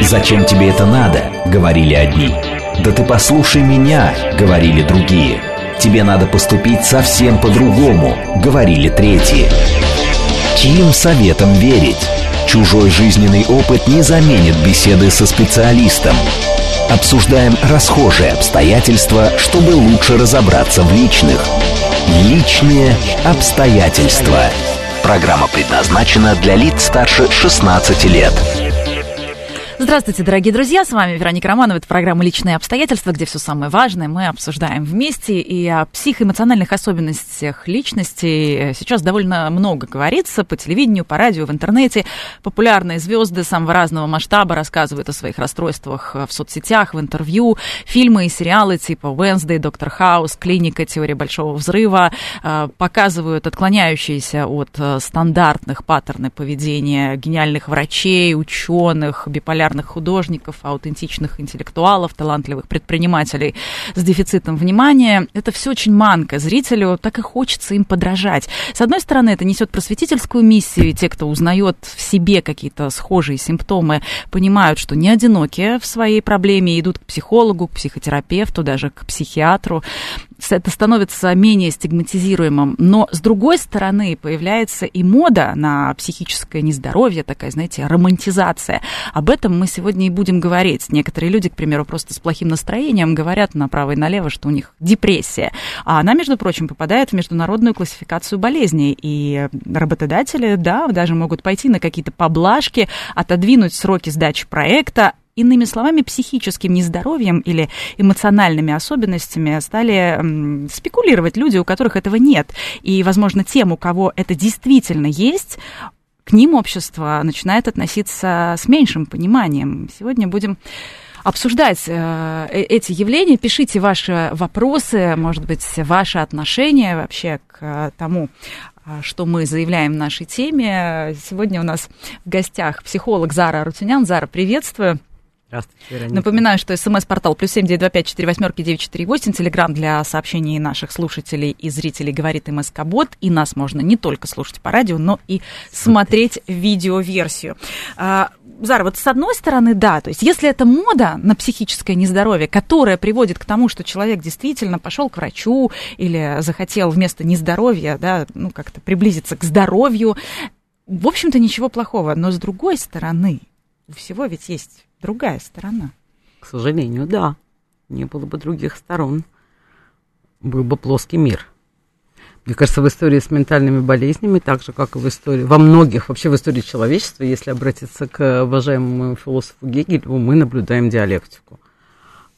«Зачем тебе это надо?» — говорили одни. «Да ты послушай меня!» — говорили другие. «Тебе надо поступить совсем по-другому!» — говорили третьи. Чьим советом верить? Чужой жизненный опыт не заменит беседы со специалистом. Обсуждаем расхожие обстоятельства, чтобы лучше разобраться в личных. Личные обстоятельства. Программа предназначена для лиц старше 16 лет. Здравствуйте, дорогие друзья, с вами Вероника Романова, это программа «Личные обстоятельства», где все самое важное мы обсуждаем вместе, и о психоэмоциональных особенностях личности сейчас довольно много говорится по телевидению, по радио, в интернете. Популярные звезды самого разного масштаба рассказывают о своих расстройствах в соцсетях, в интервью, фильмы и сериалы типа «Wednesday», «Доктор Хаус», «Клиника», «Теория большого взрыва» э, показывают отклоняющиеся от э, стандартных паттерны поведения гениальных врачей, ученых, биполярных популярных художников, аутентичных интеллектуалов, талантливых предпринимателей с дефицитом внимания. Это все очень манко. Зрителю так и хочется им подражать. С одной стороны, это несет просветительскую миссию, и те, кто узнает в себе какие-то схожие симптомы, понимают, что не одинокие в своей проблеме, идут к психологу, к психотерапевту, даже к психиатру это становится менее стигматизируемым. Но, с другой стороны, появляется и мода на психическое нездоровье, такая, знаете, романтизация. Об этом мы сегодня и будем говорить. Некоторые люди, к примеру, просто с плохим настроением говорят направо и налево, что у них депрессия. А она, между прочим, попадает в международную классификацию болезней. И работодатели, да, даже могут пойти на какие-то поблажки, отодвинуть сроки сдачи проекта, Иными словами, психическим нездоровьем или эмоциональными особенностями стали спекулировать люди, у которых этого нет. И, возможно, тем, у кого это действительно есть, к ним общество начинает относиться с меньшим пониманием. Сегодня будем обсуждать э, э эти явления. Пишите ваши вопросы, может быть, ваши отношения вообще к тому, э, что мы заявляем в нашей теме. Сегодня у нас в гостях психолог Зара Рутюнян. Зара, приветствую. Здравствуйте, Вероника. Напоминаю, что смс-портал плюс семь девять два пять четыре восьмерки девять четыре восемь. Телеграмм для сообщений наших слушателей и зрителей говорит МСК Бот. И нас можно не только слушать по радио, но и смотреть видеоверсию. А, Зара, вот с одной стороны, да, то есть если это мода на психическое нездоровье, которая приводит к тому, что человек действительно пошел к врачу или захотел вместо нездоровья, да, ну как-то приблизиться к здоровью, в общем-то ничего плохого. Но с другой стороны, у всего ведь есть другая сторона. К сожалению, да. Не было бы других сторон. Был бы плоский мир. Мне кажется, в истории с ментальными болезнями, так же, как и в истории, во многих, вообще в истории человечества, если обратиться к уважаемому философу Гегелю, мы наблюдаем диалектику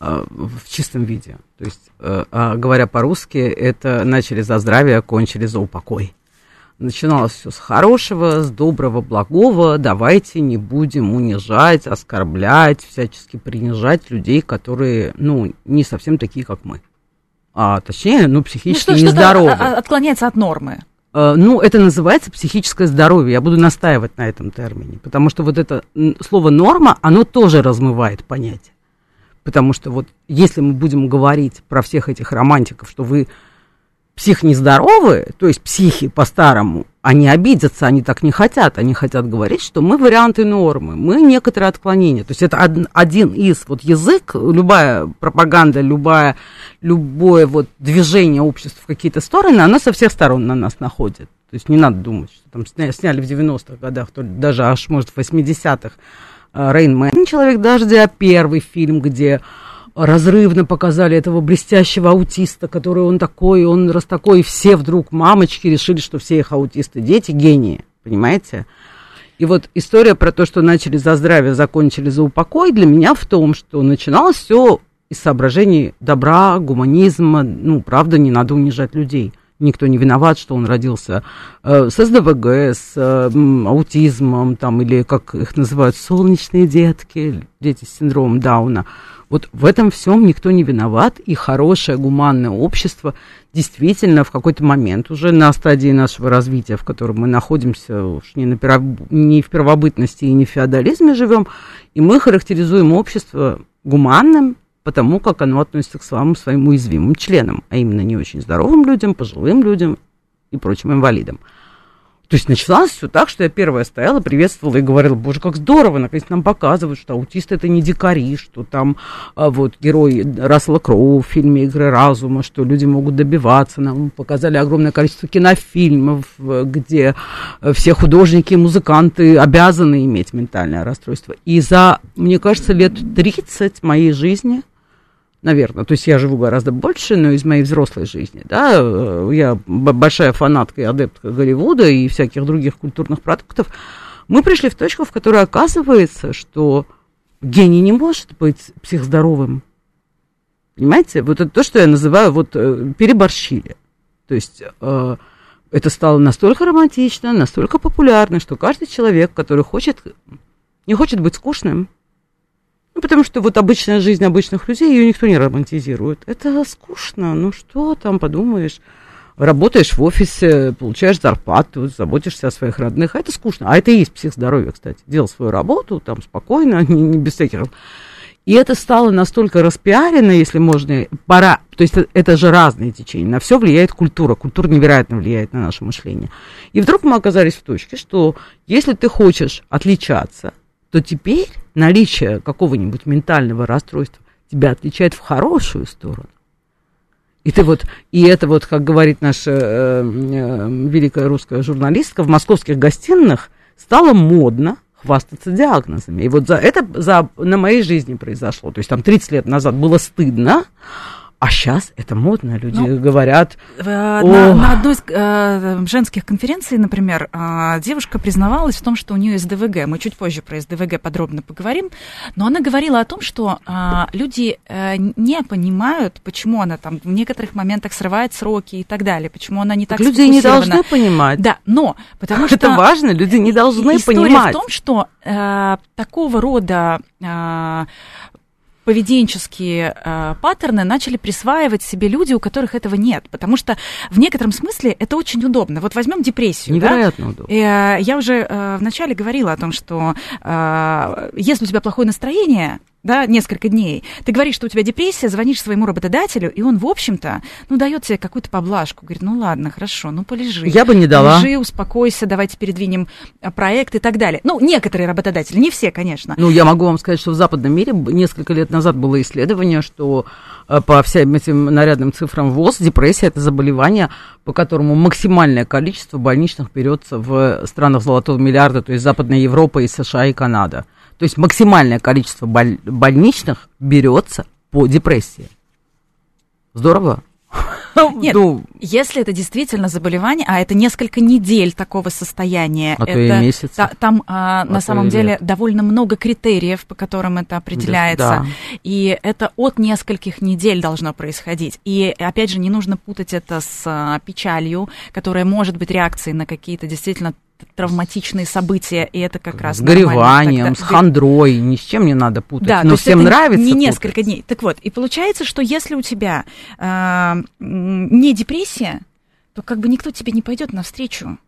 э, в чистом виде. То есть, э, а говоря по-русски, это начали за здравие, кончили за упокой начиналось все с хорошего, с доброго, благого. Давайте не будем унижать, оскорблять, всячески принижать людей, которые, ну, не совсем такие, как мы. А точнее, ну, психически ну, что, нездоровы. отклоняется от нормы. Э, ну, это называется психическое здоровье. Я буду настаивать на этом термине. Потому что вот это слово норма, оно тоже размывает понятие. Потому что вот если мы будем говорить про всех этих романтиков, что вы псих нездоровые, то есть психи по-старому, они обидятся, они так не хотят, они хотят говорить, что мы варианты нормы, мы некоторые отклонения. То есть это один из, вот язык, любая пропаганда, любая, любое вот движение общества в какие-то стороны, оно со всех сторон на нас находит. То есть не надо думать, что там сняли в 90-х годах, то даже аж, может, в 80-х Рейн Мэн, «Человек дождя», первый фильм, где разрывно показали этого блестящего аутиста, который он такой, он раз такой, и все вдруг мамочки решили, что все их аутисты дети гении, понимаете? И вот история про то, что начали за здравие, закончили за упокой, для меня в том, что начиналось все из соображений добра, гуманизма, ну, правда, не надо унижать людей. Никто не виноват, что он родился э, с СДВГ, с э, аутизмом, там, или, как их называют, солнечные детки, дети с синдромом Дауна. Вот в этом всем никто не виноват, и хорошее гуманное общество действительно в какой-то момент уже на стадии нашего развития, в котором мы находимся уж не, на перв... не в первобытности и не в феодализме живем, и мы характеризуем общество гуманным, потому как оно относится к самым своим уязвимым членам, а именно не очень здоровым людям, пожилым людям и прочим инвалидам. То есть началось все так, что я первая стояла, приветствовала и говорила, боже, как здорово, наконец нам показывают, что аутисты это не дикари, что там а, вот герой Рассела Кроу в фильме «Игры разума», что люди могут добиваться. Нам показали огромное количество кинофильмов, где все художники и музыканты обязаны иметь ментальное расстройство. И за, мне кажется, лет 30 моей жизни – наверное. То есть я живу гораздо больше, но из моей взрослой жизни, да, э, я большая фанатка и адептка Голливуда и всяких других культурных продуктов, мы пришли в точку, в которой оказывается, что гений не может быть психоздоровым. Понимаете? Вот это то, что я называю вот э, переборщили. То есть э, это стало настолько романтично, настолько популярно, что каждый человек, который хочет, не хочет быть скучным, потому что вот обычная жизнь обычных людей, ее никто не романтизирует. Это скучно, ну что там, подумаешь. Работаешь в офисе, получаешь зарплату, заботишься о своих родных, а это скучно. А это и есть психоздоровье, кстати. Делал свою работу, там, спокойно, не, не без всяких... И это стало настолько распиарено, если можно, пора, то есть это же разные течения, на все влияет культура, культура невероятно влияет на наше мышление. И вдруг мы оказались в точке, что если ты хочешь отличаться, то теперь наличие какого-нибудь ментального расстройства тебя отличает в хорошую сторону. И ты вот, и это вот, как говорит наша э, э, великая русская журналистка, в московских гостиных стало модно хвастаться диагнозами. И вот за это за, на моей жизни произошло. То есть там 30 лет назад было стыдно, а сейчас это модно, люди ну, говорят. Э, на, на одной из э, женских конференций, например, э, девушка признавалась в том, что у нее СДВГ. Мы чуть позже про СДВГ подробно поговорим. Но она говорила о том, что э, люди э, не понимают, почему она там в некоторых моментах срывает сроки и так далее, почему она не так, так Люди не должны понимать. Да, но потому что... Это важно, люди не должны история понимать. в том, что э, такого рода... Э, поведенческие э, паттерны начали присваивать себе люди, у которых этого нет. Потому что в некотором смысле это очень удобно. Вот возьмем депрессию. Невероятно да? удобно. Э, я уже э, вначале говорила о том, что э, если у тебя плохое настроение, да, несколько дней. Ты говоришь, что у тебя депрессия, звонишь своему работодателю, и он, в общем-то, ну, дает тебе какую-то поблажку. Говорит, ну, ладно, хорошо, ну, полежи. Я бы не дала. Полежи, успокойся, давайте передвинем а, проект и так далее. Ну, некоторые работодатели, не все, конечно. Ну, я могу вам сказать, что в западном мире несколько лет назад было исследование, что э, по всем этим нарядным цифрам ВОЗ депрессия – это заболевание, по которому максимальное количество больничных берется в странах золотого миллиарда, то есть Западная Европа и США и Канада. То есть максимальное количество боль, больничных берется по депрессии. Здорово. Нет, ну, если это действительно заболевание, а это несколько недель такого состояния, а это, то и месяц. Та, там а, а на самом деле лет. довольно много критериев, по которым это определяется, да. и это от нескольких недель должно происходить. И опять же, не нужно путать это с а, печалью, которая может быть реакцией на какие-то действительно травматичные события, и это как раз С гореванием, с хандрой, ни с чем не надо путать. Да, но всем нравится не несколько путать. дней. Так вот, и получается, что если у тебя э, не депрессия, то как бы никто тебе не пойдет навстречу.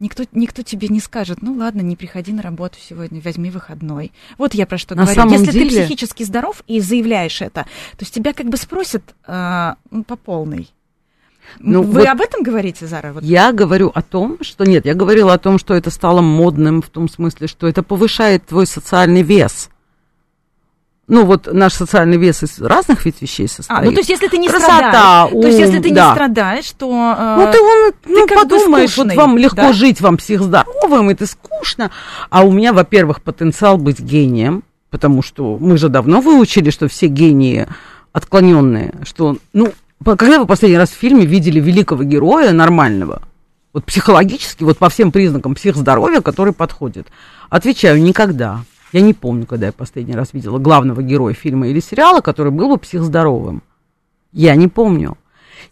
Никто, никто тебе не скажет, ну ладно, не приходи на работу сегодня, возьми выходной. Вот я про что на говорю. Если деле... ты психически здоров и заявляешь это, то с тебя как бы спросят э, по полной. Ну, Вы вот об этом говорите, Зара? Вот. Я говорю о том, что нет, я говорила о том, что это стало модным в том смысле, что это повышает твой социальный вес. Ну, вот наш социальный вес из разных ведь вещей состоит. А, ну, то есть, если ты не Красота, страдаешь, ум, то есть, если ты да. не страдаешь, то... Э, ну, ты, он, ну, ты подумаешь, вот вам легко да? жить, вам психоздоровым, это скучно. А у меня, во-первых, потенциал быть гением, потому что мы же давно выучили, что все гении отклоненные, что, ну, когда вы последний раз в фильме видели великого героя нормального? Вот психологически, вот по всем признакам психоздоровья, который подходит. Отвечаю, никогда. Я не помню, когда я последний раз видела главного героя фильма или сериала, который был бы психоздоровым. Я не помню.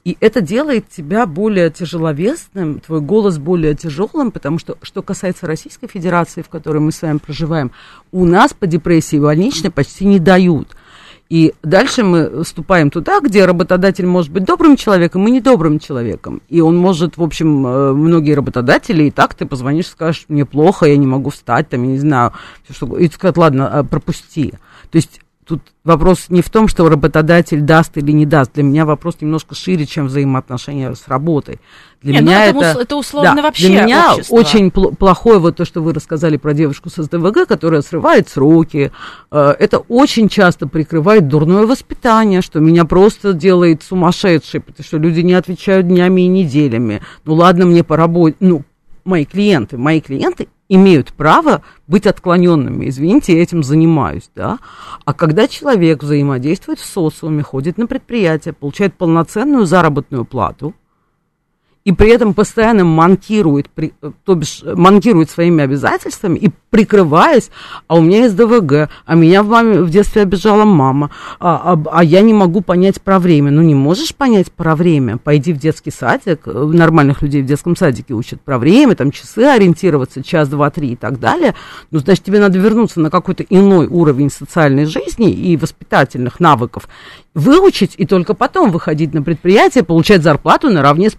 И это делает тебя более тяжеловесным, твой голос более тяжелым, потому что, что касается Российской Федерации, в которой мы с вами проживаем, у нас по депрессии больничной почти не дают. И дальше мы вступаем туда, где работодатель может быть добрым человеком и недобрым человеком. И он может, в общем, э, многие работодатели, и так ты позвонишь, скажешь, мне плохо, я не могу встать, там, я не знаю, что, и сказать, ладно, э, пропусти. То есть Тут вопрос не в том, что работодатель даст или не даст. Для меня вопрос немножко шире, чем взаимоотношения с работой. Для Нет, ну меня это, это, это условно да, вообще Для меня общество. очень пл- плохое вот то, что вы рассказали про девушку с СДВГ, которая срывает сроки. Э, Это очень часто прикрывает дурное воспитание, что меня просто делает сумасшедшей, потому что люди не отвечают днями и неделями. Ну ладно, мне по работе, ну, мои клиенты, мои клиенты имеют право быть отклоненными. Извините, я этим занимаюсь, да. А когда человек взаимодействует в социуме, ходит на предприятие, получает полноценную заработную плату, и при этом постоянно манкирует, при- э, то бишь э, манкирует своими обязательствами и прикрываясь, а у меня есть ДВГ, а меня в, маме, в детстве обижала мама, а, а- а я не могу понять про время. Ну, не можешь понять про время? Пойди в детский садик, э, нормальных людей в детском садике учат про время, там часы ориентироваться, час, два, три и так далее. Ну, значит, тебе надо вернуться на какой-то иной уровень социальной жизни и воспитательных навыков, выучить и только потом выходить на предприятие, получать зарплату наравне с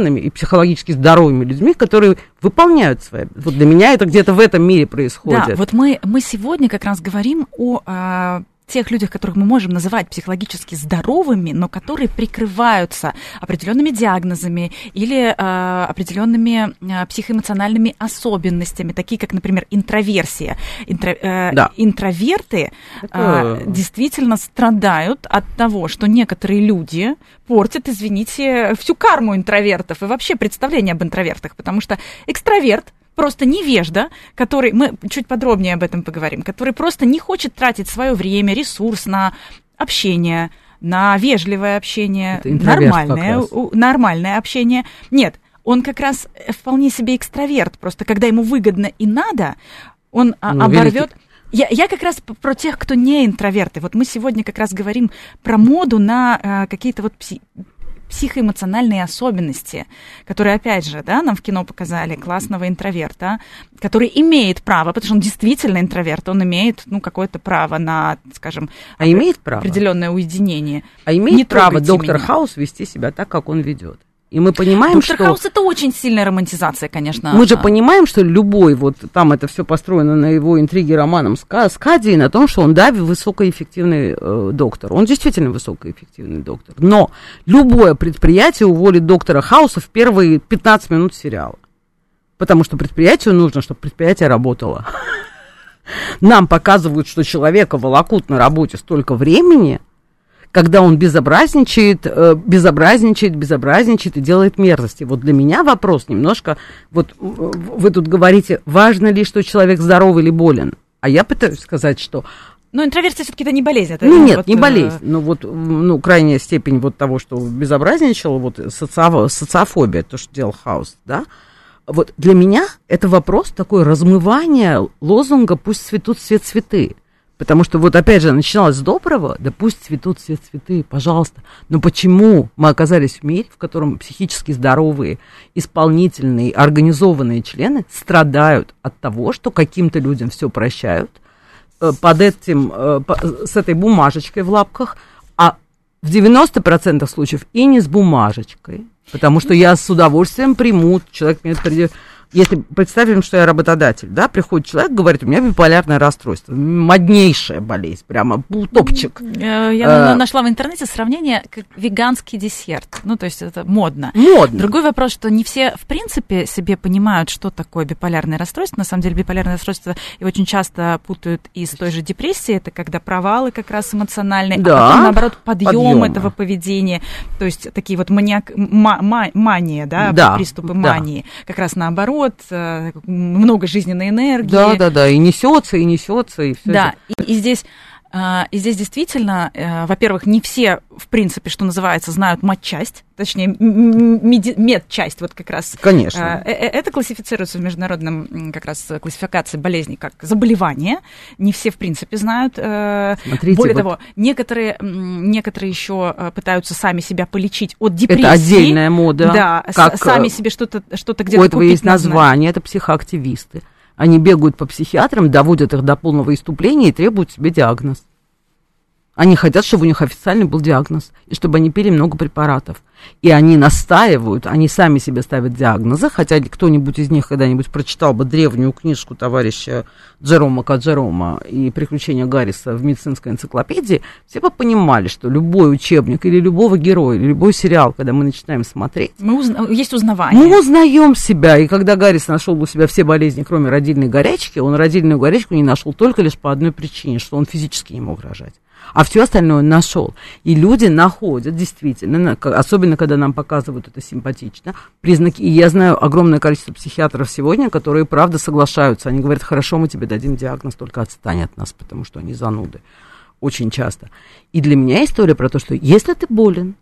полноценными и психологически здоровыми людьми, которые выполняют свои. Вот для меня это где-то в этом мире происходит. Да, вот мы, мы сегодня как раз говорим о а, тех людях, которых мы можем называть психологически здоровыми, но которые прикрываются определенными диагнозами или а, определенными а, психоэмоциональными особенностями, такие как, например, интроверсия. Интро- э, Да. Интроверты Это- действительно страдают от того, что некоторые люди портят, извините, всю карму интровертов и вообще представление об интровертах, потому что экстраверт просто невежда, который, мы чуть подробнее об этом поговорим, который просто не хочет тратить свое время, ресурс на общение, на вежливое общение, нормальное, нормальное общение. Нет, он как раз вполне себе экстраверт, просто когда ему выгодно и надо, он а, Ну, оборвет. Я, я как раз про тех, кто не интроверты. Вот мы сегодня как раз говорим про моду на э, какие-то вот пси- психоэмоциональные особенности, которые, опять же, да, нам в кино показали классного интроверта, который имеет право, потому что он действительно интроверт, он имеет, ну, какое-то право на, скажем, А имеет право? определенное уединение. А имеет Не право доктор меня. Хаус вести себя так, как он ведет. И мы понимаем, Доктор что... Хаус это очень сильная романтизация, конечно. Мы же А, понимаем, что любой, вот там это все построено на его интриге романом с, с Кадией, на том, что он, да, высокоэффективный э, доктор. Он действительно высокоэффективный доктор. Но любое предприятие уволит доктора Хауса в первые 15 минут сериала. Потому что предприятию нужно, чтобы предприятие работало. Нам показывают, что человека волокут на работе столько времени, когда он безобразничает, э, безобразничает, безобразничает и делает мерзости. Вот для меня вопрос немножко, вот э, вы тут говорите, важно ли, что человек здоров или болен. А я пытаюсь сказать, что Но интроверсия все-таки это не болезнь. Это ну нет, вот, не э, болезнь, но вот ну, крайняя степень вот того, что безобразничал, вот социофо- социофобия, то, что делал Хаус, да, вот для меня это вопрос такое размывание лозунга «пусть цветут все цветы». Потому что вот опять же начиналось с доброго, да пусть цветут все цветы, пожалуйста. Но почему мы оказались в мире, в котором психически здоровые, исполнительные, организованные члены страдают от того, что каким-то людям все прощают, э, под этим, э, с этой бумажечкой в лапках, а в 90% случаев и не с бумажечкой, потому что я с удовольствием приму, человек мне придет, если представим, что я работодатель, да, приходит человек, говорит, у меня биполярное расстройство, моднейшая болезнь, прямо топчик. э, Я Э, нашла в интернете сравнение как веганский десерт. Ну, то есть это модно. Модно. Другой вопрос, что не все, в принципе, себе понимают, что такое биполярное расстройство. На самом деле, биполярное расстройство и очень часто путают и с той же депрессией. Это когда провалы как раз эмоциональные, Да, а потом, наоборот, подъем подъёмы. этого поведения. То есть такие вот маниак, ма- ма- мания, да, Да, приступы да. мании. Как раз наоборот, э, много жизненной энергии. Да, да, да, и несется, и несется, и все. Да, и, и здесь, и здесь действительно, э, во-первых, не все, в принципе, что называется, знают матчасть, точнее, медчасть, вот как раз. Конечно. Э, э, Это классифицируется в международном как раз классификации болезней как заболевание. Не все, в принципе, знают. Смотрите, Более вот- того, некоторые, некоторые еще пытаются сами себя полечить от депрессии. Это отдельная мода. Да, как, сами себе что-то что У где-то этого купить есть название, это психоактивисты. Они бегают по психиатрам, доводят их до полного иступления и требуют себе диагноз. Они хотят, чтобы у них официально был диагноз, и чтобы они пили много препаратов. И они настаивают, они сами себе ставят диагнозы, хотя кто-нибудь из них когда-нибудь прочитал бы древнюю книжку товарища Джерома Каджерома и «Приключения Гарриса» в медицинской энциклопедии, все бы понимали, что любой учебник или любого героя, или любой сериал, когда мы начинаем смотреть... Мы узна... Есть узнавание. Мы узнаем себя, и когда Гаррис нашел у себя все болезни, кроме родильной горячки, он родильную горячку не нашел только лишь по одной причине, что он физически не мог рожать а все остальное нашел. И люди находят действительно, особенно когда нам показывают это симпатично, признаки. И я знаю огромное количество психиатров сегодня, которые правда соглашаются. Они говорят, хорошо, мы тебе дадим диагноз, только отстань от нас, потому что они зануды. Очень часто. И для меня история про то, что если ты болен,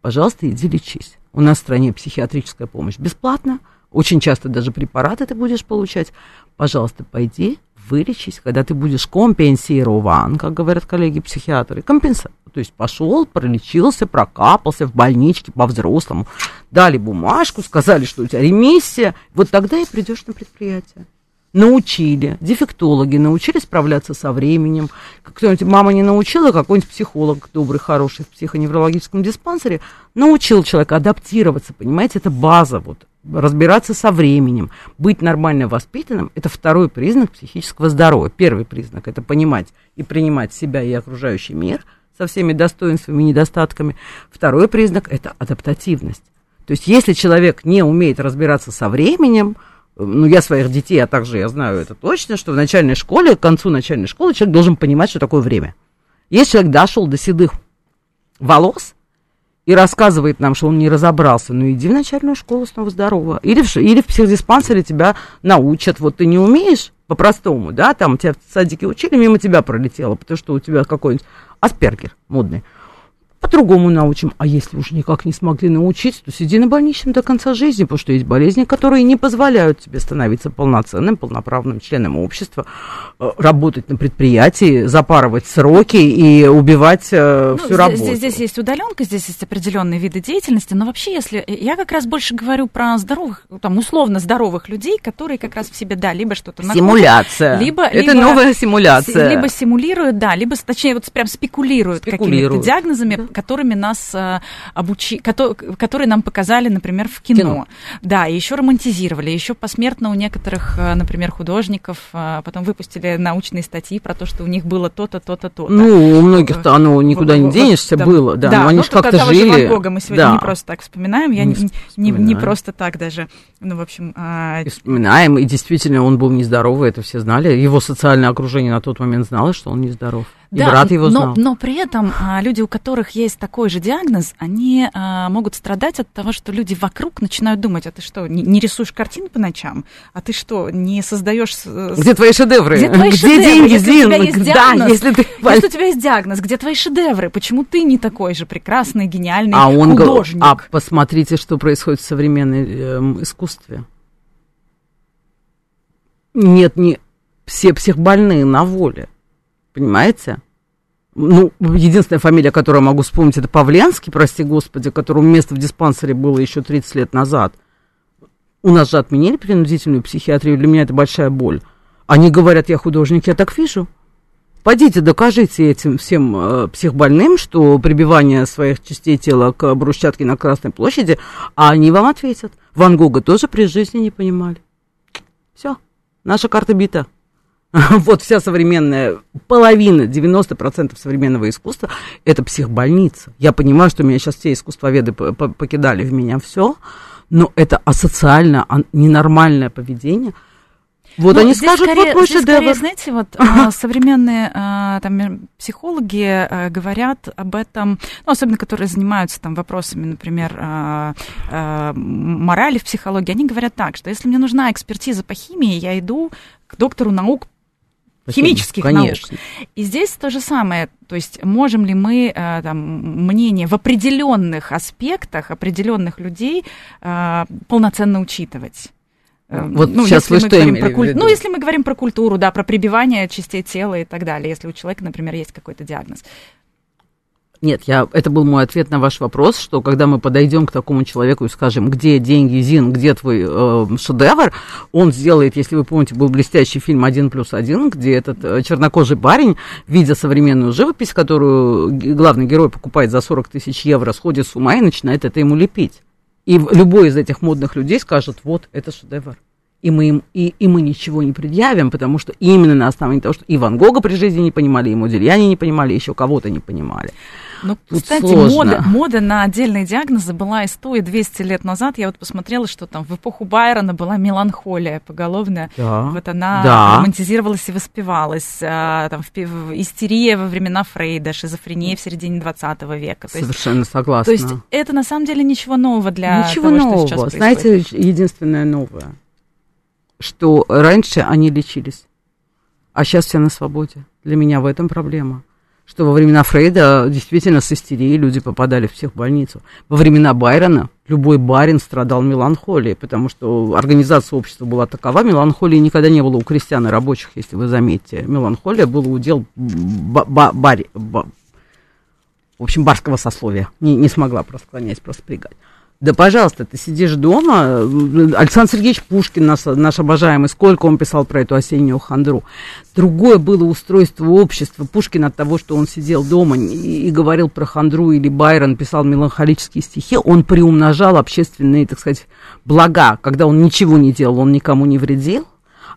пожалуйста, иди лечись. У нас в стране психиатрическая помощь бесплатна. Очень часто даже препараты ты будешь получать. Пожалуйста, пойди, вылечить, когда ты будешь компенсирован, как говорят коллеги-психиатры, компенса. То есть пошел, пролечился, прокапался в больничке по-взрослому, дали бумажку, сказали, что у тебя ремиссия, вот тогда и придешь на предприятие. Научили, дефектологи научили справляться со временем. Кто-нибудь, мама не научила, какой-нибудь психолог добрый, хороший в психоневрологическом диспансере научил человека адаптироваться, понимаете, это база вот разбираться со временем, быть нормально воспитанным, это второй признак психического здоровья. Первый признак – это понимать и принимать себя и окружающий мир со всеми достоинствами и недостатками. Второй признак – это адаптативность. То есть, если человек не умеет разбираться со временем, ну, я своих детей, а также я знаю это точно, что в начальной школе, к концу начальной школы человек должен понимать, что такое время. Если человек дошел до седых волос, и рассказывает нам, что он не разобрался, ну иди в начальную школу снова здорово. Или в, или в психдиспансере тебя научат, вот ты не умеешь по-простому, да, там тебя в садике учили, мимо тебя пролетело, потому что у тебя какой-нибудь аспергер модный по-другому научим. А если уже никак не смогли научиться, то сиди на больничном до конца жизни, потому что есть болезни, которые не позволяют тебе становиться полноценным, полноправным членом общества, э, работать на предприятии, запарывать сроки и убивать э, ну, всю работу. Здесь, здесь есть удаленка, здесь есть определенные виды деятельности, но вообще, если я как раз больше говорю про здоровых, там условно здоровых людей, которые как раз в себе, да, либо что-то Симуляция. либо, это либо, новая симуляция. Либо симулируют, да, либо, точнее, вот прям спекулируют, спекулируют. какими-то диагнозами, которыми нас э, обучи, которые нам показали, например, в кино. кино. Да, и еще романтизировали, еще посмертно у некоторых, э, например, художников э, потом выпустили научные статьи про то, что у них было то-то, то-то, то-то. Ну, у многих-то оно никуда не денешься да, было, да, да но они же как-то жили. Ван Гога мы сегодня да. не просто так вспоминаем, я не, не, не просто так даже, ну, в общем... А... И вспоминаем, и действительно он был нездоровый, это все знали, его социальное окружение на тот момент знало, что он нездоров. И да, брат его знал. Но, но при этом а, люди, у которых есть такой же диагноз, они а, могут страдать от того, что люди вокруг начинают думать, а ты что, не, не рисуешь картины по ночам? А ты что, не создаешь... Где твои шедевры? Где твои где шедевры? деньги, если Зин? у тебя есть диагноз, да, если, ты... если у тебя есть диагноз, где твои шедевры? Почему ты не такой же прекрасный, гениальный а он художник? А посмотрите, что происходит в современном э, искусстве. Нет, не все психбольные на воле. Понимаете? Ну, единственная фамилия, которую я могу вспомнить, это Павленский, прости господи, которому место в диспансере было еще 30 лет назад. У нас же отменили принудительную психиатрию, для меня это большая боль. Они говорят, я художник, я так вижу. Пойдите, докажите этим всем э, психбольным, что прибивание своих частей тела к брусчатке на Красной площади, а они вам ответят. Ван Гога тоже при жизни не понимали. Все, наша карта бита. Вот вся современная, половина, 90% современного искусства – это психбольница. Я понимаю, что меня сейчас все искусствоведы покидали в меня все, но это асоциально, ненормальное поведение – вот ну, они скажут, скорее, вот мой здесь шедевр. Скорее, знаете, вот а, современные а, там, психологи а, говорят об этом, ну, особенно которые занимаются там вопросами, например, морали в психологии, они говорят так, что если мне нужна экспертиза по химии, я иду к доктору наук химических Конечно. наук. И здесь то же самое. То есть можем ли мы э, там, мнение в определенных аспектах определенных людей э, полноценно учитывать? Э, вот ну, сейчас вы что имели про куль... Ну, если мы говорим про культуру, да, про прибивание частей тела и так далее, если у человека, например, есть какой-то диагноз. Нет, я, это был мой ответ на ваш вопрос, что когда мы подойдем к такому человеку и скажем, где деньги, Зин, где твой э, шедевр, он сделает, если вы помните, был блестящий фильм «Один плюс один», где этот э, чернокожий парень, видя современную живопись, которую главный герой покупает за 40 тысяч евро, сходит с ума и начинает это ему лепить. И любой из этих модных людей скажет, вот, это шедевр и мы, им, и, и мы ничего не предъявим, потому что именно на основании того, что и Ван Гога при жизни не понимали, и Модельяне не понимали, еще кого-то не понимали. Ну, кстати, мода, мода на отдельные диагнозы была и 100, и 200 лет назад. Я вот посмотрела, что там в эпоху Байрона была меланхолия поголовная. Да, вот она да. романтизировалась и воспевалась. А, там, в, в, истерия во времена Фрейда, шизофрения в середине 20 века. То Совершенно есть, согласна. То есть это на самом деле ничего нового для ничего того, нового. что сейчас Знаете, единственное новое – что раньше они лечились, а сейчас все на свободе. Для меня в этом проблема. Что во времена Фрейда действительно с истерией люди попадали в психбольницу. Во времена Байрона любой барин страдал меланхолией, потому что организация общества была такова. Меланхолии никогда не было у крестьян и рабочих, если вы заметите. Меланхолия была удел ба ба бари, ба, в общем, барского сословия. Не, не смогла просто склонять, просто пригать. Да, пожалуйста, ты сидишь дома. Александр Сергеевич Пушкин, наш, наш обожаемый, сколько он писал про эту осеннюю хандру. Другое было устройство общества. Пушкин от того, что он сидел дома и, и говорил про хандру, или Байрон писал меланхолические стихи, он приумножал общественные, так сказать, блага. Когда он ничего не делал, он никому не вредил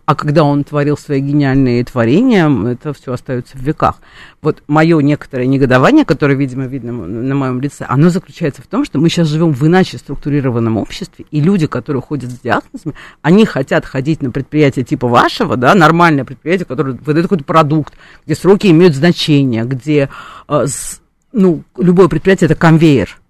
а когда он творил свои гениальные творения, это все остается в веках. Вот мое некоторое негодование, которое, видимо, видно на моем лице, оно заключается в том, что мы сейчас живем в иначе структурированном обществе, и люди, которые ходят с диагнозами, они хотят ходить на предприятие типа вашего, да, нормальное предприятие, которое выдает какой-то продукт, где сроки имеют значение, где, э, ну, любое предприятие это конвейер.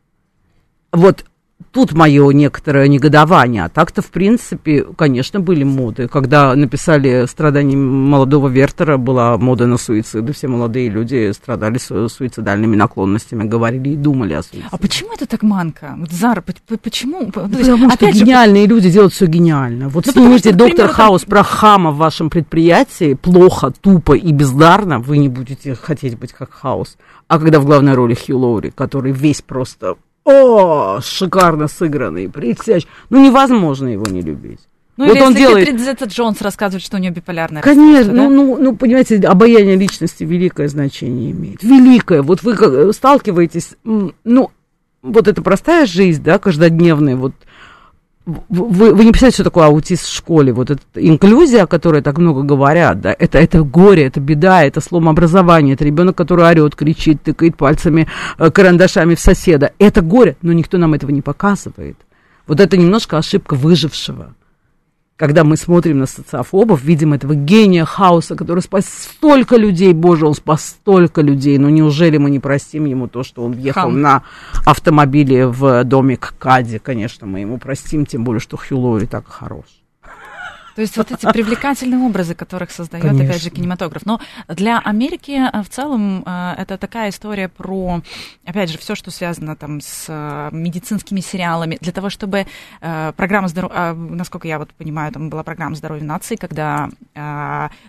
Вот тут мое некоторое негодование. А так-то, в принципе, конечно, были моды. Когда написали «Страдания молодого Вертера», была мода на суициды. Все молодые люди страдали суицидальными наклонностями, говорили и думали о суициде. А почему это так манка? Вот, Зара, почему? То есть, потому что гениальные же... люди делают все гениально. Вот ну, снимите «Доктор например, Хаус» про хама в вашем предприятии, плохо, тупо и бездарно, вы не будете хотеть быть как Хаус. А когда в главной роли Хью Лоури, который весь просто о, шикарно сыгранный, притяж. Ну, невозможно его не любить. Ну, вот или он если делает... Кэтрин Джонс рассказывает, что у нее биполярное Конечно, ну, да? ну, ну, понимаете, обаяние личности великое значение имеет. Великое. Вот вы сталкиваетесь, ну, вот эта простая жизнь, да, каждодневная, вот вы, вы не представляете, что такое аутист в школе. Вот эта инклюзия, о которой так много говорят, да, это, это горе, это беда, это слом образования, это ребенок, который орет, кричит, тыкает пальцами, э, карандашами в соседа. Это горе, но никто нам этого не показывает. Вот это немножко ошибка выжившего когда мы смотрим на социофобов, видим этого гения хаоса, который спас столько людей, боже, он спас столько людей, но неужели мы не простим ему то, что он въехал Хам. на автомобиле в домик Кади, конечно, мы ему простим, тем более, что Хью Лори так хорош. То есть вот эти привлекательные образы, которых создает, Конечно. опять же, кинематограф. Но для Америки э, в целом э, это такая история про, опять же, все, что связано там с э, медицинскими сериалами, для того, чтобы программа здоровья, насколько я вот понимаю, там была программа здоровья нации, когда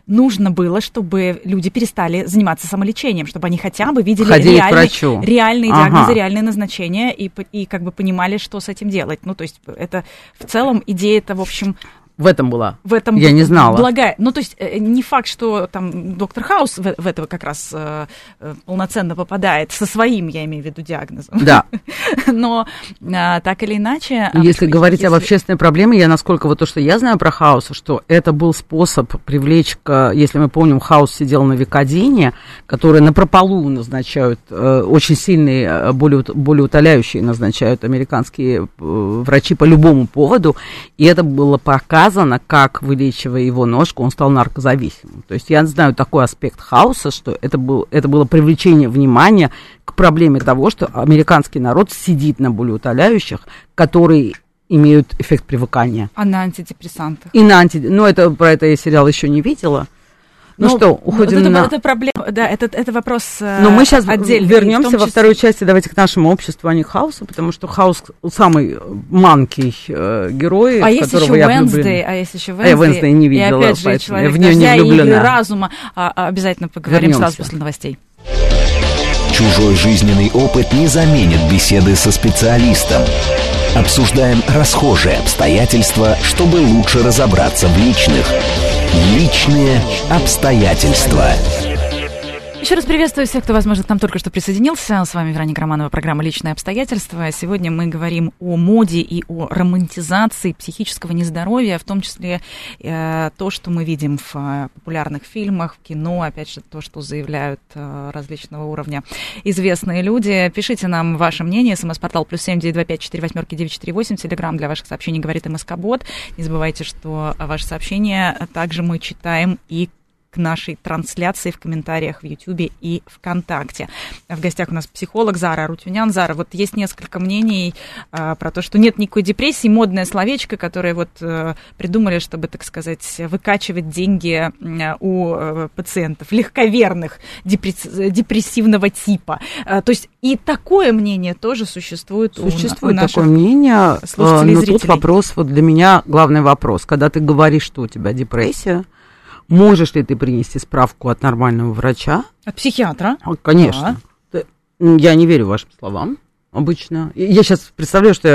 нужно было, чтобы люди перестали заниматься самолечением, чтобы они хотя бы видели реальный, реальные ага. диагнозы, реальные назначения и, и как бы понимали, что с этим делать. Ну, то есть это в целом идея это, в общем, в этом была. В этом я не знала. Благая. Ну, то есть э, не факт, что там доктор Хаус в, в этого как раз э, э, полноценно попадает со своим, я имею в виду, диагнозом. Да. Но а, так или иначе... А, если говорить если... об общественной проблеме, я насколько вот то, что я знаю про Хауса, что это был способ привлечь, к, если мы помним, Хаус сидел на Викодине, которые на прополу назначают, э, очень сильные, э, более, более утоляющие назначают американские э, врачи по любому поводу, и это было показано показано, как, вылечивая его ножку, он стал наркозависимым. То есть я знаю такой аспект хаоса, что это, был, это было привлечение внимания к проблеме того, что американский народ сидит на болеутоляющих, которые имеют эффект привыкания. А на антидепрессантах? И на антидепрессантах. Ну, это, про это я сериал еще не видела. Ну, ну что, уходим вот это, на... Это проблема, да, это, это вопрос Но мы сейчас отдельный. вернемся числе... во второй части, давайте к нашему обществу, а не хаосу, потому что хаос самый манкий э, герой, а есть еще я Wednesday, А есть еще Wednesday, а я Wednesday не видела, и опять же, человек в нее не влюблена. и разума. А, а, обязательно поговорим Вернемся. сразу после новостей. Чужой жизненный опыт не заменит беседы со специалистом. Обсуждаем расхожие обстоятельства, чтобы лучше разобраться в личных. Личные обстоятельства. Еще раз приветствую всех, кто, возможно, к нам только что присоединился. С вами Вероника Романова, программа «Личные обстоятельства». Сегодня мы говорим о моде и о романтизации психического нездоровья, в том числе э, то, что мы видим в э, популярных фильмах, в кино, опять же, то, что заявляют э, различного уровня известные люди. Пишите нам ваше мнение. СМС-портал плюс семь девять два пять четыре восьмерки девять четыре восемь. Телеграмм для ваших сообщений говорит МСК-бот. Не забывайте, что ваши сообщения также мы читаем и к нашей трансляции в комментариях в Ютьюбе и ВКонтакте. В гостях у нас психолог Зара Рутюнян. Зара, вот есть несколько мнений а, про то, что нет никакой депрессии, модное словечко, которое вот а, придумали, чтобы, так сказать, выкачивать деньги у а, пациентов, легковерных, депресс, депрессивного типа. А, то есть и такое мнение тоже существует, существует у, у наших такое мнение, но тут вопрос, вот для меня главный вопрос, когда ты говоришь, что у тебя депрессия, Можешь ли ты принести справку от нормального врача? От психиатра? А, конечно. Да. Я не верю вашим словам обычно. Я сейчас представляю, что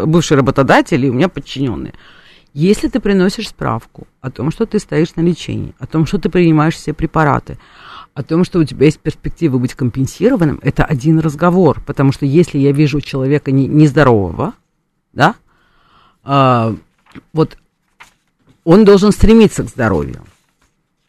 я бывший работодатель, и у меня подчиненные. Если ты приносишь справку о том, что ты стоишь на лечении, о том, что ты принимаешь все препараты, о том, что у тебя есть перспектива быть компенсированным, это один разговор. Потому что если я вижу человека нездорового, да, а, вот он должен стремиться к здоровью.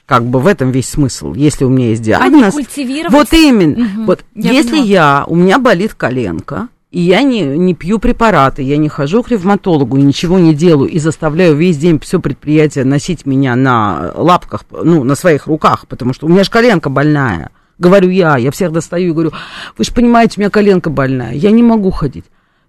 Как бы в этом весь смысл. Если у меня есть диагноз... А. Вот именно. Угу, вот я если поняла. я, у меня болит коленка, и я не, не пью препараты, я не хожу к ревматологу и ничего не делаю, и заставляю весь день все предприятие носить меня на лапках, ну, на своих руках, потому что у меня же коленка больная. Говорю я, я всех достаю и говорю, вы же понимаете, у меня коленка больная, я не могу ходить.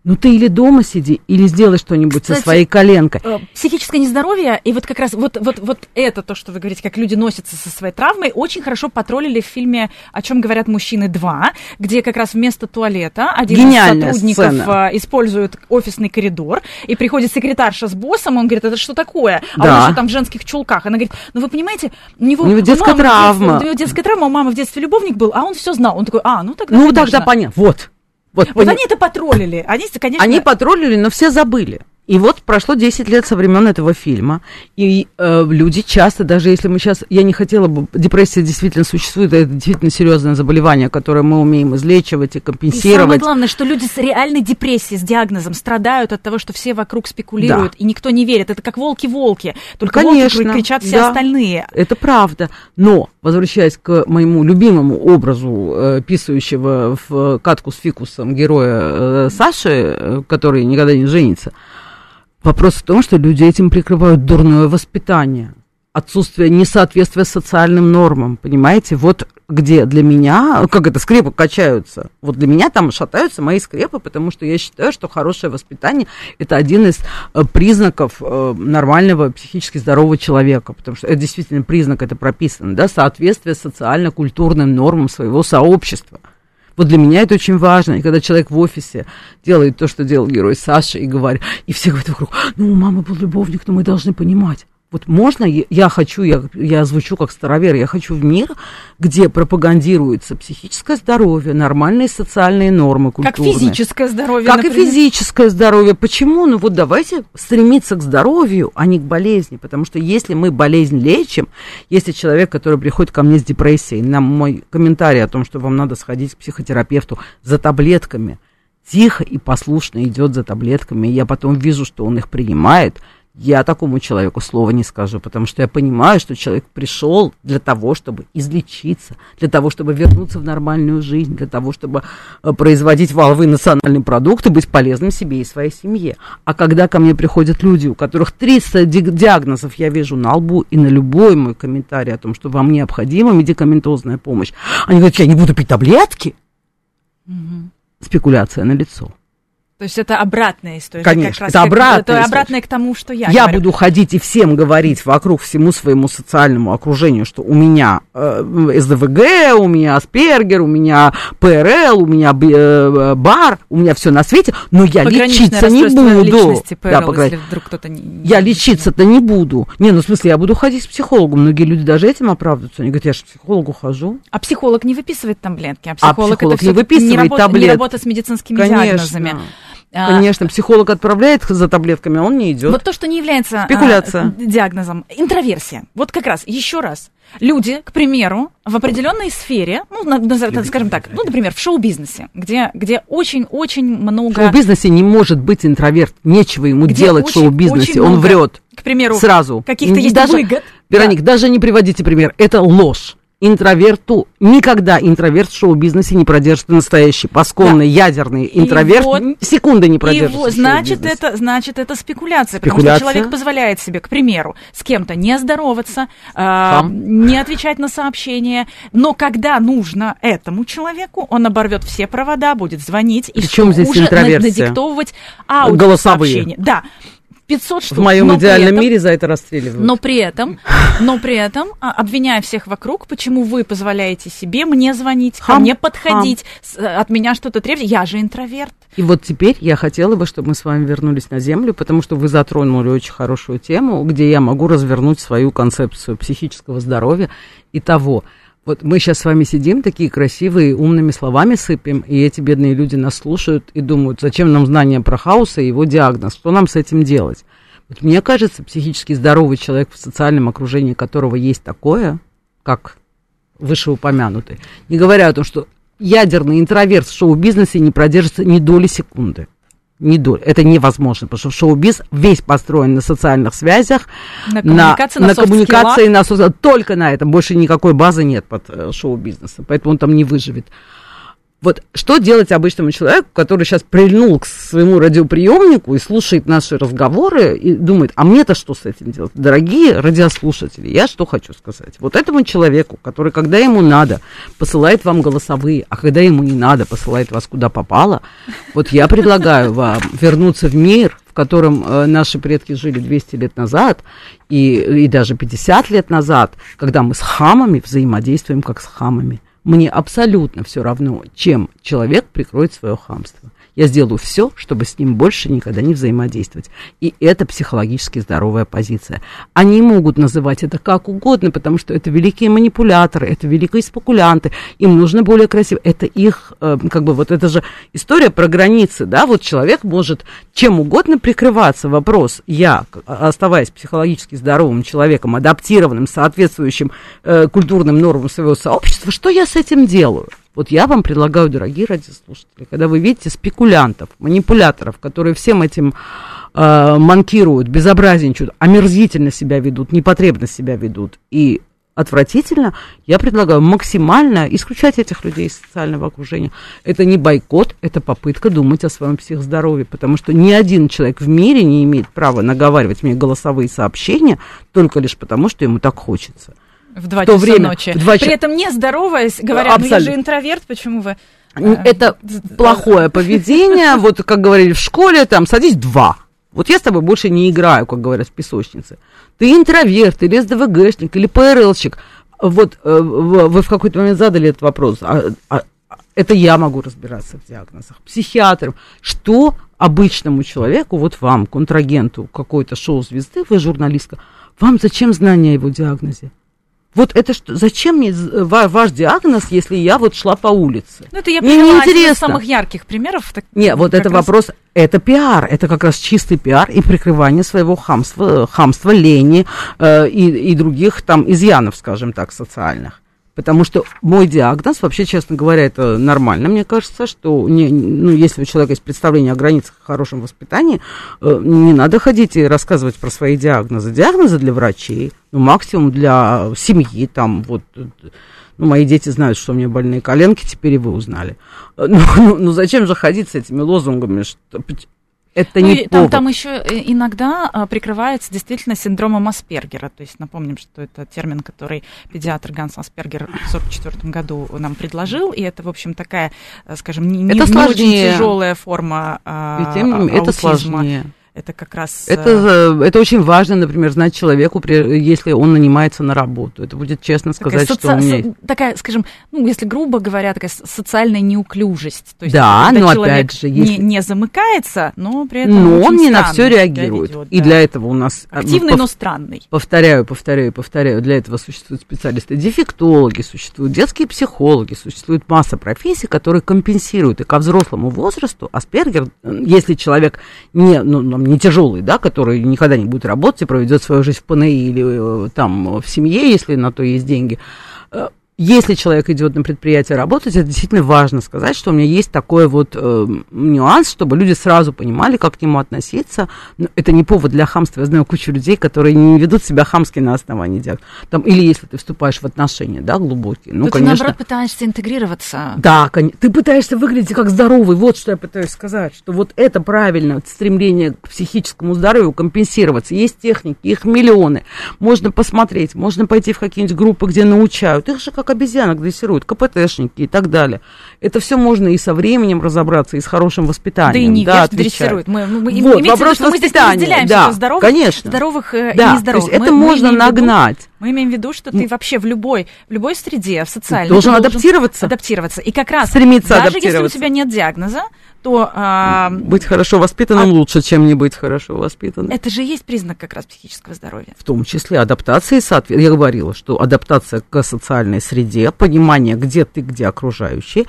Ну ты или дома сиди, или сделай что-нибудь Кстати, со своей коленкой. Э, психическое нездоровье, и вот как раз вот, вот, вот это то, что вы говорите, как люди носятся со своей травмой, очень хорошо потроллили в фильме «О чем говорят мужчины 2», где как раз вместо туалета один Гениальная из сотрудников сцена. Э, использует офисный коридор, и приходит секретарша с боссом, он говорит, это что такое? А да. он еще там в женских чулках. Она говорит, ну вы понимаете, у него, у него детская травма. Детстве, у него детская травма, у мамы в детстве любовник был, а он все знал. Он такой, а, ну тогда Ну тогда понятно, вот. Вот, вот они это потроллили. Они, конечно... Они потроллили, но все забыли. И вот прошло 10 лет со времен этого фильма, и э, люди часто, даже если мы сейчас, я не хотела бы, депрессия действительно существует, это действительно серьезное заболевание, которое мы умеем излечивать и компенсировать. И самое главное, что люди с реальной депрессией, с диагнозом страдают от того, что все вокруг спекулируют, да. и никто не верит. Это как волки-волки, только Конечно, волки кричат все да, остальные. Это правда. Но, возвращаясь к моему любимому образу э, писающего в катку с фикусом героя э, Саши, э, который никогда не женится, Вопрос в том, что люди этим прикрывают дурное воспитание, отсутствие несоответствия социальным нормам, понимаете? Вот где для меня, как это, скрепы качаются. Вот для меня там шатаются мои скрепы, потому что я считаю, что хорошее воспитание – это один из э, признаков э, нормального психически здорового человека, потому что это действительно признак, это прописано, да, соответствие социально-культурным нормам своего сообщества – вот для меня это очень важно. И когда человек в офисе делает то, что делал герой Саша, и говорит, и все говорят вокруг, ну, у мамы был любовник, но мы должны понимать. Вот можно, я хочу, я, я звучу как старовер, я хочу в мир, где пропагандируется психическое здоровье, нормальные социальные нормы культурные. Как физическое здоровье, Как например. и физическое здоровье. Почему? Ну вот давайте стремиться к здоровью, а не к болезни. Потому что если мы болезнь лечим, если человек, который приходит ко мне с депрессией, на мой комментарий о том, что вам надо сходить к психотерапевту за таблетками, тихо и послушно идет за таблетками, я потом вижу, что он их принимает – я такому человеку слова не скажу, потому что я понимаю, что человек пришел для того, чтобы излечиться, для того, чтобы вернуться в нормальную жизнь, для того, чтобы э, производить валовый национальный продукт и быть полезным себе и своей семье. А когда ко мне приходят люди, у которых 300 диагнозов я вижу на лбу и на любой мой комментарий о том, что вам необходима медикаментозная помощь, они говорят, я не буду пить таблетки. Угу. Спекуляция на лицо. То есть это обратная история. Конечно, как это обратная Это история. обратная к тому, что я Я говорю. буду ходить и всем говорить вокруг всему своему социальному окружению, что у меня э, СДВГ, у меня Аспергер, у меня ПРЛ, у меня э, бар, у меня все на свете, но я лечиться не буду. личности, Да, ПРЛ, пограни- если вдруг кто-то не... Я лечиться-то не буду. Не, ну в смысле, я буду ходить к психологу. Многие люди даже этим оправдываются. Они говорят, я же к психологу хожу. А психолог не выписывает таблетки, а А психолог, психолог это не выписывает не работа, не таблетки. работа с медицинскими диагнозами. А, Конечно, психолог отправляет за таблетками, а он не идет. Вот то, что не является а, Спекуляция. диагнозом, интроверсия. Вот как раз, еще раз. Люди, к примеру, в определенной сфере, ну, скажем так, ну, например, в шоу-бизнесе, где, где очень-очень В много... шоу-бизнесе не может быть интроверт. Нечего ему где делать в очень- шоу-бизнесе. очень Он много, врет. К примеру, Сразу. каких-то есть даже, выгод. Вероник, даже не приводите пример. Это ложь. Интроверту никогда интроверт в шоу-бизнесе не продержится настоящий, пасконный, ядерный И интроверт вот- секунды не И продержится. вот, в значит, это, значит, это спекуляция, потому Спекуляция. что человек позволяет себе, к примеру, с кем-то не здороваться, Хам. не отвечать на сообщения, но когда нужно этому человеку, он оборвет все провода, будет звонить и Причем здесь уже интроверсия? надиктовывать Голосовые. аудиосообщения. Да, 500 штук. В моем идеальном этом- мире за это расстреливают. но при этом, но при этом, а, обвиняя всех вокруг, почему вы позволяете себе мне звонить, ко Хам, мне подходить, с- э, от меня что-то требовать, я же интроверт. И вот теперь я хотела бы, чтобы мы с вами вернулись на Землю, потому что вы затронули очень хорошую тему, где я могу развернуть свою концепцию психического здоровья и того. Вот мы сейчас с вами сидим, такие красивые, умными словами сыпем, и эти бедные люди нас слушают и думают, зачем нам знание про хаоса и его диагноз, что нам с этим делать. Вот мне кажется, психически здоровый человек, в социальном окружении которого есть такое, как вышеупомянутый, не говоря о том, что ядерный интроверт в шоу-бизнесе не продержится ни доли секунды. Ни доли. Это невозможно, потому что шоу-биз весь построен на социальных связях, На коммуникации, на, на софт-скиллах. коммуникации, на только на этом. Больше никакой базы нет под э, шоу-бизнесом, поэтому он там не выживет. Вот что делать обычному человеку, который сейчас прильнул к своему радиоприемнику и слушает наши разговоры и думает, а мне-то что с этим делать? Дорогие радиослушатели, я что хочу сказать. Вот этому человеку, который, когда ему надо, посылает вам голосовые, а когда ему не надо, посылает вас куда попало, вот я предлагаю вам вернуться в мир, в котором э, наши предки жили 200 лет назад и, и даже 50 лет назад, когда мы с хамами взаимодействуем как с хамами. Мне абсолютно все равно, чем человек прикроет свое хамство. Я сделаю все, чтобы с ним больше никогда не взаимодействовать. И это психологически здоровая позиция. Они могут называть это как угодно, потому что это великие манипуляторы, это великие спекулянты, им нужно более красиво. Это их, э, как бы, вот это же история про границы, да, вот человек может чем угодно прикрываться. Вопрос, я, оставаясь психологически здоровым человеком, адаптированным, соответствующим э, культурным нормам своего сообщества, что я с этим делаю? Вот я вам предлагаю, дорогие радиослушатели, когда вы видите спекулянтов, манипуляторов, которые всем этим э, манкируют, безобразничают, омерзительно себя ведут, непотребно себя ведут и отвратительно, я предлагаю максимально исключать этих людей из социального окружения. Это не бойкот, это попытка думать о своем психоздоровье, потому что ни один человек в мире не имеет права наговаривать мне голосовые сообщения только лишь потому, что ему так хочется. В два то часа время, ночи. в два При ча- этом не здороваясь, говорят, ну я же интроверт, почему вы... Э, Это плохое поведение. Вот как говорили в школе, там садись два. Вот я с тобой больше не играю, как говорят в песочнице. Ты интроверт, или СДВГшник, или ПРЛщик. Вот э, в- вы в какой-то момент задали этот вопрос. А- а- это я могу разбираться в диагнозах. Психиатром. Что обычному человеку, вот вам, контрагенту какой-то шоу-звезды, вы журналистка, вам зачем знание о его диагнозе? Вот это что, зачем мне ва- ваш диагноз, если я вот шла по улице? Ну, это я Мне привела один из самых ярких примеров. так- Не, вот это раз- вопрос, это пиар, это как раз чистый пиар и прикрывание своего хамства, хамства лени э, и, и других там изъянов, скажем так, социальных. Потому что мой диагноз, вообще, честно говоря, это нормально, мне кажется, что не, ну, если у человека есть представление о границах и хорошем воспитании, э, не надо ходить и рассказывать про свои диагнозы. Диагнозы для врачей, ну, максимум для семьи, там, вот, э, ну, мои дети знают, что у меня больные коленки, теперь и вы узнали. Э, Ну, ну, ну, зачем же ходить с этими лозунгами? Что, это Ну, не там, повод. там еще э, иногда а, прикрывается действительно синдромом Аспергера. То есть напомним, что это термин, который педиатр Ганс Аспергер в 1944 году нам предложил. И это, в общем, такая, э, скажем, не, Это не очень тяжелая форма а, не менее, это аутизма. сложнее. Это как раз... Это, э, это очень важно, например, знать человеку, если он нанимается на работу. Это будет честно такая сказать, что соци- у меня со- такая, скажем, ну, если грубо говоря, такая социальная неуклюжесть. То есть, Да, но опять же, если- не, не замыкается, но при этом Но он не на все реагирует. ведет, И да. для этого у нас... э, Активный, пов- но странный. Повторяю, повторяю, повторяю, для этого существуют специалисты дефектологи, существуют детские психологи, существует масса профессий, которые компенсируют. И ко взрослому возрасту Аспергер, если человек не, ну, не тяжелый, да, который никогда не будет работать и проведет свою жизнь в ПНИ или э, там в семье, если на то есть деньги, э, если человек идет на предприятие работать, это действительно важно сказать, что у меня есть такой вот э, нюанс, чтобы люди сразу понимали, как к нему относиться. Но это не повод для хамства. Я знаю кучу людей, которые не ведут себя хамски на основании диагноза. Там, или если ты вступаешь в отношения, да, глубокие. Ну, Тут ты, конечно. наоборот, пытаешься интегрироваться. Да, кон- ты пытаешься выглядеть как здоровый. Вот что я пытаюсь сказать, что вот это правильно, стремление к психическому здоровью компенсироваться. Есть техники, их миллионы. Можно посмотреть, можно пойти в какие-нибудь группы, где научают. Их же как обезьянок дрессируют, КПТшники и так далее. Это все можно и со временем разобраться, и с хорошим воспитанием. Да и не да, весь дрессирует. Мы, мы, мы- Вот, имеется в виду, вопрос что мы здесь не разделяем да, здоровых, конечно. здоровых э, и Да, то нездоровых. есть это Мы- мы можно нагнать. Мы имеем в виду, что ты вообще в любой, в любой среде, в социальной... должен ты адаптироваться. Адаптироваться. И как раз, Стремиться даже если у адаптироваться. тебя нет диагноза, то а, Быть хорошо воспитанным лучше, чем не быть хорошо воспитанным. это же есть признак как раз психического здоровья. В том числе адаптации, я говорила, что адаптация к социальной среде, понимание, где ты, где окружающие,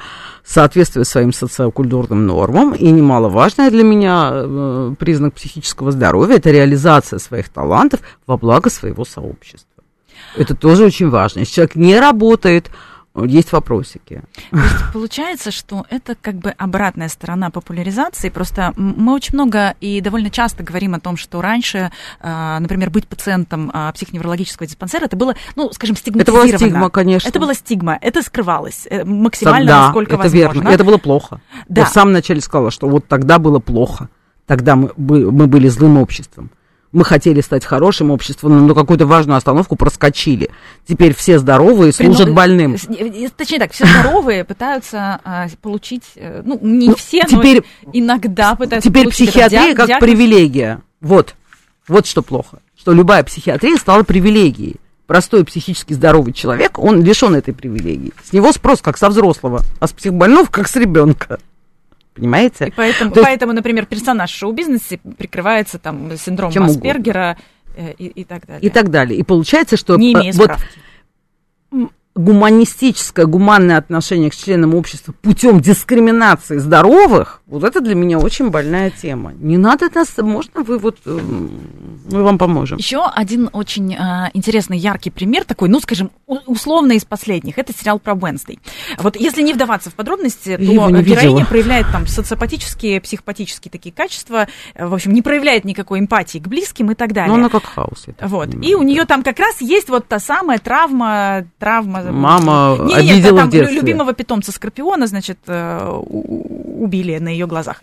соответствие своим социокультурным нормам, и немаловажное для меня э, признак психического здоровья – это реализация своих талантов во благо своего сообщества. Это тоже очень важно. Если человек не работает, есть вопросики. То есть получается, что это как бы обратная сторона популяризации. Просто мы очень много и довольно часто говорим о том, что раньше, а, например, быть пациентом а, психоневрологического диспансера, это было, ну, скажем, Это стигматизировано. была стигма, конечно. Это была стигма, это скрывалось э, максимально, да, насколько это возможно. верно. Это было плохо. Да. Я в самом начале сказала, что вот тогда было плохо. Тогда мы, мы были злым обществом. Мы хотели стать хорошим обществом, но какую-то важную остановку проскочили. Теперь все здоровые служат больным. с- э, Точнее так, все здоровые пытаются а, получить, э, ну, не Ну, все, теперь- но иногда пытаются Теперь психиатрия диаг- как диагноз. привилегия. Вот. Вот что плохо. Что любая психиатрия стала привилегией. Простой психически здоровый человек, он лишен этой привилегии. С него спрос как со взрослого, а с психбольного как с ребенка. Понимаете? И поэтому, То есть- поэтому, например, персонаж в шоу-бизнесе прикрывается там синдромом угодно. Аспергера э, и, и так далее. И так далее. И получается, что Не имея вот справки. Гуманистическое, гуманное отношение к членам общества путем дискриминации здоровых, вот это для меня очень больная тема. Не надо нас, можно вы вот, э, мы вам поможем. Еще один очень а, интересный, яркий пример такой, ну, скажем, условно из последних, это сериал про Уэнсдей. Вот если не вдаваться в подробности, то героиня видела. проявляет там социопатические, психопатические такие качества, э, в общем, не проявляет никакой эмпатии к близким и так далее. Ну, она как хаос. Вот. понимаю, И у нее там как раз есть вот та самая травма, травма. Мама Не, не, обидела там в детстве. любимого питомца Скорпиона, значит, э, убили на ее глазах.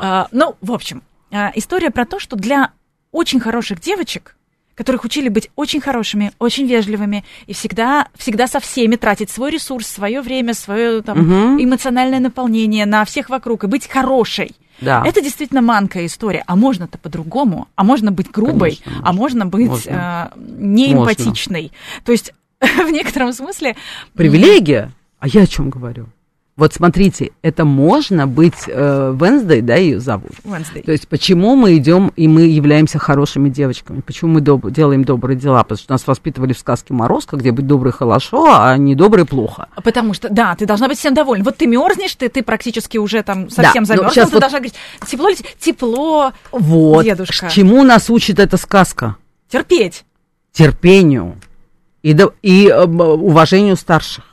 А, Ну, в общем, а, история про то, что для очень хороших девочек, которых учили быть очень хорошими, очень вежливыми и всегда, всегда со всеми тратить свой ресурс, свое время, свое там, Мгм. эмоциональное наполнение на всех вокруг и быть хорошей. Да. Это действительно манкая история. А можно-то по-другому. А можно быть грубой, Конечно, а можно быть Можно. э, неэмпатичной. То есть, в некотором смысле... Привилегия? А я о чем говорю? Вот смотрите, это можно быть э, да, ее зовут. Wednesday. То есть почему мы идем и мы являемся хорошими девочками? Почему мы доб- делаем добрые дела? Потому что нас воспитывали в сказке Морозко, где быть добрый хорошо, а не добрый плохо. Потому что, да, ты должна быть всем довольна. Вот ты мерзнешь, ты, ты практически уже там совсем но замерзла, щас ты вот- должна говорить, тепло тепло, Вот. Дедушка. Чему нас учит эта сказка? терпеть. терпению и, и уважению старших.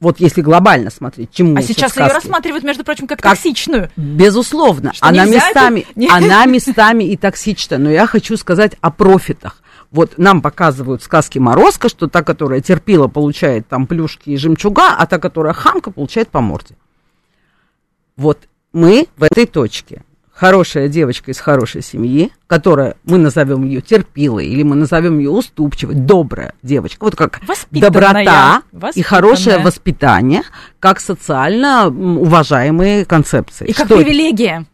Вот если глобально смотреть, чему А сейчас ее сказки. рассматривают, между прочим, как, Как- токсичную. Безусловно, Что она местами, это- она местами и токсична, но я хочу сказать о профитах. Вот нам показывают сказки Морозко, что та, которая терпила, получает там плюшки и жемчуга, а та, которая хамка, получает по морде. Вот мы в этой точке. Хорошая девочка из хорошей семьи, которая, мы назовем ее терпилой, или мы назовем ее уступчивой, добрая девочка, вот как доброта и хорошее воспитание, как социально уважаемые концепции. И как Что привилегия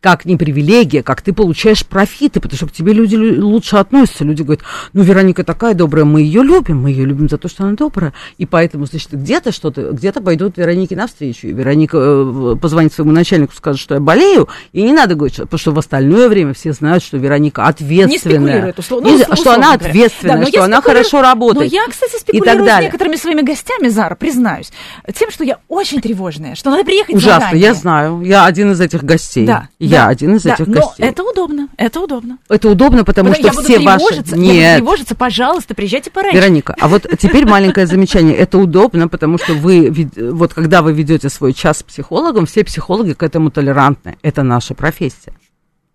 как не привилегия, как ты получаешь профиты, потому что к тебе люди лучше относятся. Люди говорят, ну, Вероника такая добрая, мы ее любим, мы ее любим за то, что она добрая. И поэтому, значит, где-то что-то, где-то пойдут Веронике навстречу. И Вероника э, позвонит своему начальнику, скажет, что я болею, и не надо говорить, потому что в остальное время все знают, что Вероника ответственная. Не условно, ну, что она ответственная, да, что она хорошо работает. Но я, кстати, спекулирую с некоторыми своими гостями, Зара, признаюсь, тем, что я очень тревожная, что надо приехать Ужасно, заранее. я знаю, я один из этих гостей. Да. Я да, один из да, этих но костей. это удобно, это удобно. Это удобно, потому, потому что все ваши... Нет. Я буду пожалуйста, приезжайте пораньше. Вероника, а вот теперь маленькое замечание. Это удобно, потому что вы, вот когда вы ведете свой час с психологом, все психологи к этому толерантны. Это наша профессия.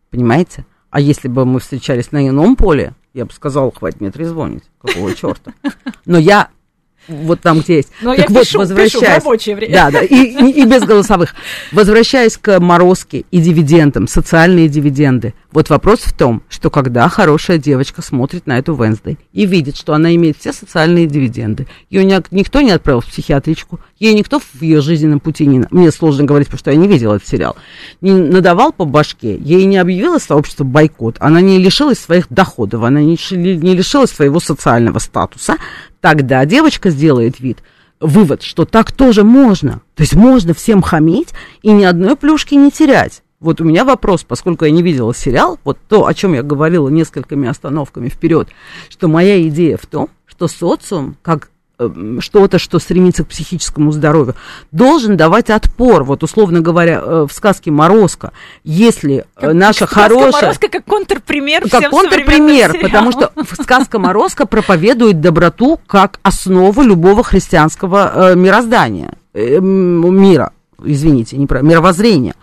Понимаете? А если бы мы встречались на ином поле, я бы сказала, хватит мне трезвонить. Какого черта? Но я вот там, где есть. Но так я вот, пишу, возвращаясь, пишу в рабочее время. Да, да, и, и, и без голосовых. Возвращаясь к морозке и дивидендам, социальные дивиденды. Вот вопрос в том, что когда хорошая девочка смотрит на эту Венсдей и видит, что она имеет все социальные дивиденды, ее никто не отправил в психиатричку, ей никто в ее жизненном пути не... Мне сложно говорить, потому что я не видела этот сериал. Не надавал по башке, ей не объявило сообщество бойкот, она не лишилась своих доходов, она не, лишилась своего социального статуса, тогда девочка сделает вид, вывод, что так тоже можно. То есть можно всем хамить и ни одной плюшки не терять. Вот у меня вопрос, поскольку я не видела сериал, вот то, о чем я говорила несколькими остановками вперед, что моя идея в том, что социум, как Эм, что-то, что стремится к психическому здоровью, должен давать отпор. Вот, условно говоря, э, в сказке «Морозко», если э, как, наша хорошая... «Морозко» как контрпример Как контрпример, потому что сказка «Морозко» проповедует доброту как основу любого христианского э, мироздания, мира, извините, не про мировоззрения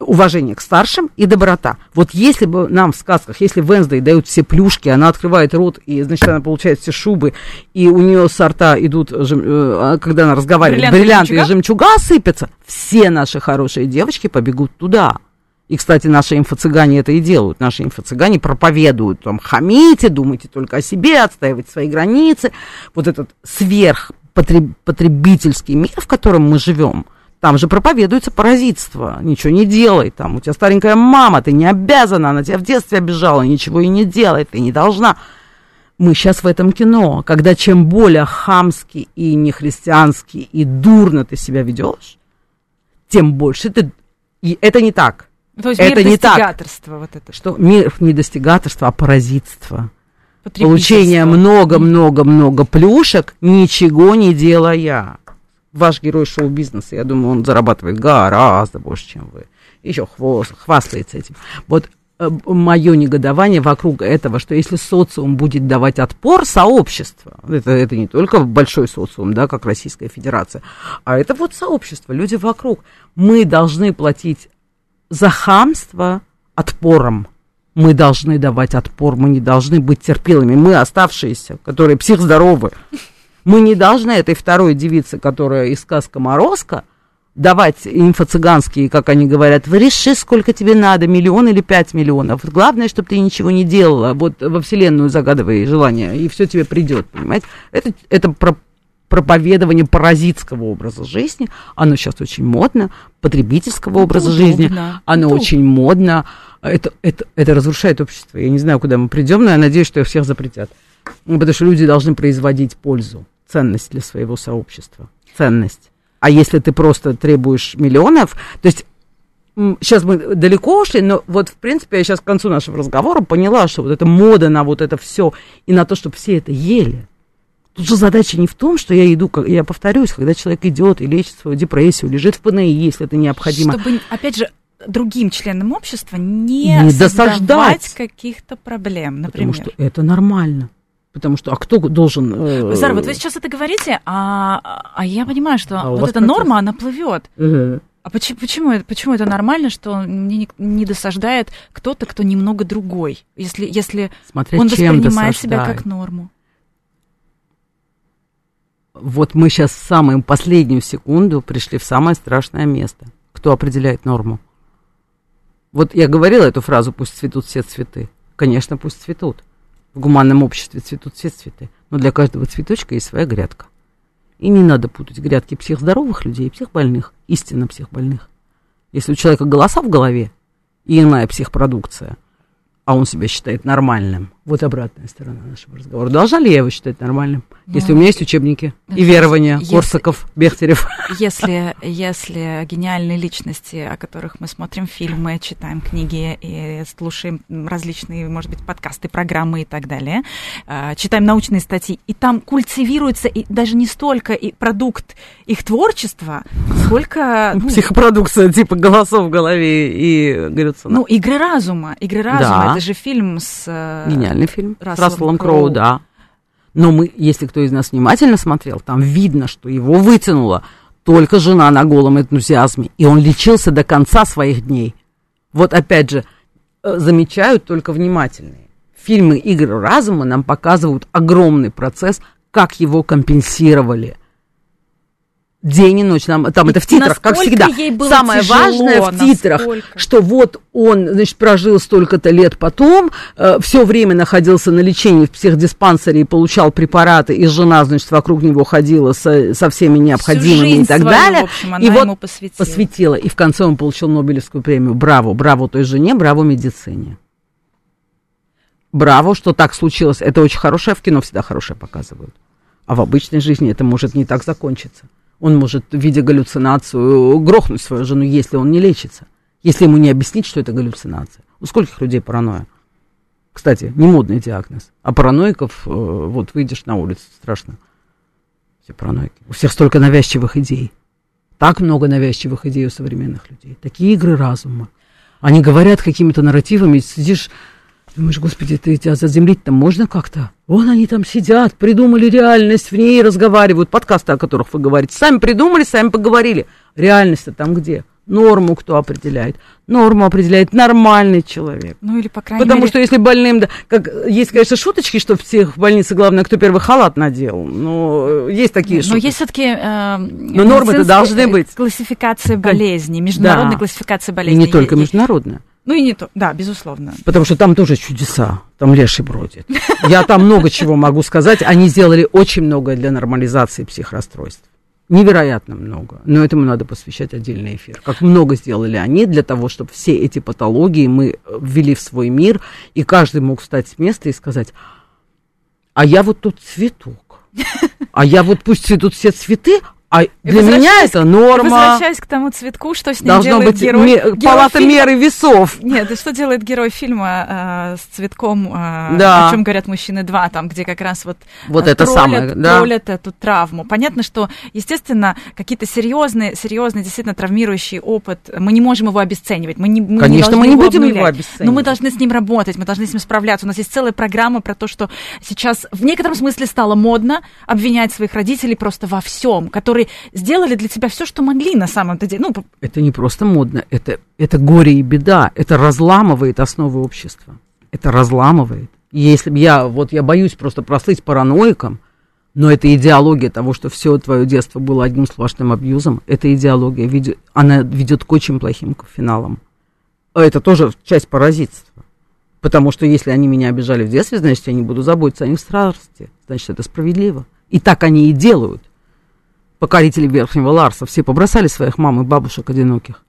уважение к старшим и доброта. Вот если бы нам в сказках, если Венсдей дают все плюшки, она открывает рот, и, значит, она получает все шубы, и у нее с рта идут, э, а, когда она разговаривает, бриллианты, бриллианты и жемчуга сыпятся, все наши хорошие девочки побегут туда. И, кстати, наши инфо-цыгане это и делают. Наши инфо-цыгане проповедуют, там, хамите, думайте только о себе, отстаивайте свои границы. Вот этот сверхпотребительский мир, в котором мы живем – там же проповедуется паразитство. Ничего не делай. Там у тебя старенькая мама, ты не обязана, она тебя в детстве обижала, ничего и не делай, ты не должна. Мы сейчас в этом кино, когда чем более хамский и нехристианский и дурно ты себя ведешь, тем больше ты... И это не так. То есть это мир не достигаторства, так. вот это. Что мир не достигаторства, а паразитство. Получение много-много-много плюшек, ничего не делая ваш герой шоу-бизнеса, я думаю, он зарабатывает гораздо больше, чем вы. Еще хвост, хвастается этим. Вот э, мое негодование вокруг этого, что если социум будет давать отпор, сообщество, это, это не только большой социум, да, как Российская Федерация, а это вот сообщество, люди вокруг, мы должны платить за хамство отпором. Мы должны давать отпор, мы не должны быть терпилами. Мы оставшиеся, которые психздоровы, мы не должны этой второй девице, которая из сказка Морозко, давать инфо-цыганские, как они говорят, вы реши, сколько тебе надо, миллион или пять миллионов. Главное, чтобы ты ничего не делала, вот во Вселенную загадывай желание, и все тебе придет, понимаете? Это, это про проповедование паразитского образа жизни, оно сейчас очень модно, потребительского это образа удобно. жизни, оно это... очень модно, это, это, это разрушает общество. Я не знаю, куда мы придем, но я надеюсь, что их всех запретят. Потому что люди должны производить пользу ценность для своего сообщества. Ценность. А если ты просто требуешь миллионов, то есть сейчас мы далеко ушли, но вот, в принципе, я сейчас к концу нашего разговора поняла, что вот эта мода на вот это все и на то, чтобы все это ели. Тут же задача не в том, что я иду, я повторюсь, когда человек идет и лечит свою депрессию, лежит в ПНИ, если это необходимо. Чтобы, опять же, другим членам общества не, не создавать каких-то проблем, например. Потому что это нормально. Потому что, а кто должен... Э, Зара, вот вы сейчас это говорите, а, а я понимаю, что а вот эта процесс? норма, она плывет. Угу. А почему, почему, почему это нормально, что мне не, не досаждает кто-то, кто немного другой, если, если Смотря он воспринимает себя как норму? Вот мы сейчас в самую последнюю секунду пришли в самое страшное место. Кто определяет норму? Вот я говорила эту фразу «пусть цветут все цветы». Конечно, пусть цветут. В гуманном обществе цветут все цветы. Но для каждого цветочка есть своя грядка. И не надо путать грядки всех здоровых людей и всех больных. Истинно всех больных. Если у человека голоса в голове и иная психпродукция – а он себя считает нормальным. Вот обратная сторона нашего разговора. Должна ли я его считать нормальным, ну, если у меня есть учебники и верования если, Корсаков, Бехтерев? Если, если гениальные личности, о которых мы смотрим фильмы, читаем книги и слушаем различные, может быть, подкасты, программы и так далее, а, читаем научные статьи, и там культивируется и даже не столько и продукт их творчества, сколько... Ну, Психопродукция типа голосов в голове и галлюцинаций. Ну, игры разума. Игры разума. Да. Это же фильм с... Э, Гениальный фильм. Расселом с Расселом Кроу. Кроу, да. Но мы, если кто из нас внимательно смотрел, там видно, что его вытянула только жена на голом энтузиазме. И он лечился до конца своих дней. Вот опять же, э, замечают только внимательные. Фильмы «Игры разума» нам показывают огромный процесс, как его компенсировали – день и ночь. Нам, там и это в титрах, как всегда. Самое тяжело, важное в титрах, насколько? что вот он, значит, прожил столько-то лет потом, э, все время находился на лечении в психдиспансере и получал препараты, и жена, значит, вокруг него ходила со, со всеми необходимыми и так свою, далее. В общем, она и вот посвятила. посвятила. И в конце он получил Нобелевскую премию. Браво, браво той жене, браво медицине. Браво, что так случилось. Это очень хорошее, в кино всегда хорошее показывают. А в обычной жизни это может не так закончиться. Он может, видя галлюцинацию, грохнуть свою жену, если он не лечится. Если ему не объяснить, что это галлюцинация. У скольких людей паранойя? Кстати, не модный диагноз. А параноиков, э, вот выйдешь на улицу, страшно. Все параноики. У всех столько навязчивых идей. Так много навязчивых идей у современных людей. Такие игры разума. Они говорят какими-то нарративами, сидишь Думаешь, господи, ты тебя заземлить-то можно как-то? Вон они там сидят, придумали реальность, в ней разговаривают. Подкасты, о которых вы говорите. Сами придумали, сами поговорили. Реальность-то там где? Норму кто определяет? Норму определяет нормальный человек. Ну или, по крайней Потому мере... что если больным, да, как, есть, конечно, шуточки, что в всех больницах главное, кто первый халат надел. Но есть такие Но шутки. есть все-таки... Э, Но нормы-то должны быть. Классификация болезней, международная Да. классификация И болезней. не только И- и- международная. Ну и не то, да, безусловно. Потому что там тоже чудеса, там леший бродит. Я там много чего могу сказать. Они сделали очень многое для нормализации психрасстройств. Невероятно много. Но этому надо посвящать отдельный эфир. Как много сделали они для того, чтобы все эти патологии мы э, ввели в свой мир, и каждый мог встать с места и сказать, а я вот тут цветок. А я вот пусть цветут все цветы, а для меня это норма. Возвращаясь к тому цветку, что с ним Должно делает быть герой, ме- герой палата фильма- меры весов. Нет, что делает герой фильма э, с цветком, э, Да. о чем говорят мужчины два, там, где как раз вот, Вот э, это троллят, самое, да. троллят эту травму. Понятно, что, естественно, какие-то серьезные, серьезные, действительно травмирующий опыт, мы не можем его обесценивать. Мы не, мы Конечно, должны мы не его будем его обнулять. обесценивать. Но мы должны с ним работать, мы должны с ним справляться. У нас есть целая программа про то, что сейчас в некотором смысле стало модно обвинять своих родителей просто во всем, которые сделали для тебя все, что могли на самом-то деле. Ну, Это не просто модно, это, это горе и беда, это разламывает основы общества. Это разламывает. Если бы я, вот я боюсь просто прослыть параноиком, но это идеология того, что все твое детство было одним сплошным абьюзом, эта идеология, ведет, она ведет к очень плохим финалам. А это тоже часть паразитства. Потому что если они меня обижали в детстве, значит, я не буду заботиться о них в старости. Значит, это справедливо. И так они и делают. Покорители Верхнего Ларса все побросали своих мам и бабушек одиноких.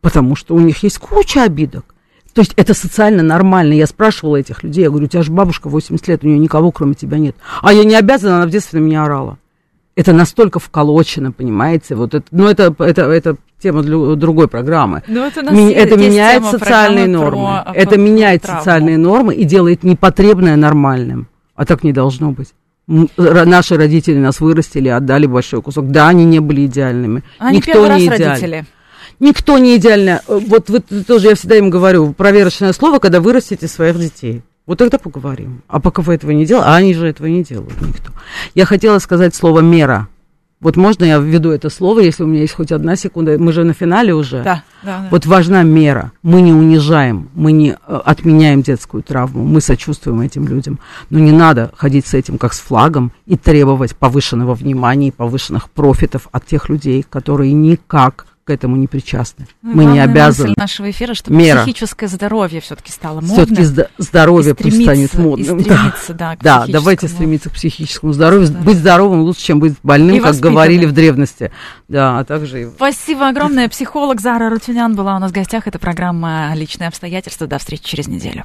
Потому что у них есть куча обидок. То есть это социально нормально. Я спрашивала этих людей, я говорю, у тебя же бабушка 80 лет, у нее никого кроме тебя нет. А я не обязана, она в детстве на меня орала. Это настолько вколочено, понимаете? Вот это, ну, это, это, это тема для другой программы. Ну, это Ми- это меняет социальные нормы. про- это про- меняет травму. социальные нормы и делает непотребное нормальным. А так не должно быть. Наши родители нас вырастили, отдали большой кусок. Да, они не были идеальными. Они Никто первый не раз идеален. родители. Никто не идеально. Э, Вот вы тоже, я всегда им говорю, проверочное слово, когда вырастите своих детей. Вот тогда поговорим. А пока вы этого не делаете, а они же этого не делают никто. Я хотела сказать слово мера. Вот можно я введу это слово, если у меня есть хоть одна секунда? Мы же на финале уже. Да, да, да. Вот важна мера. Мы не унижаем, мы не э, отменяем детскую травму, мы сочувствуем этим людям. Но не надо ходить с этим как с флагом и требовать повышенного внимания и повышенных профитов от тех людей, которые никак к этому не причастны. Ну, Мы не обязаны. мысль нашего эфира, чтобы Мера. психическое здоровье все-таки стало модным. Все-таки здоровье и пусть станет модным. Да, Да, психическому. давайте стремиться к психическому здоровью. Здоровью. Быть здоровым лучше, чем быть больным, И как говорили в древности. Да, а также Спасибо огромное. Психолог Зара Рутюнян была у нас в гостях. Это программа «Личные обстоятельства». До встречи через неделю.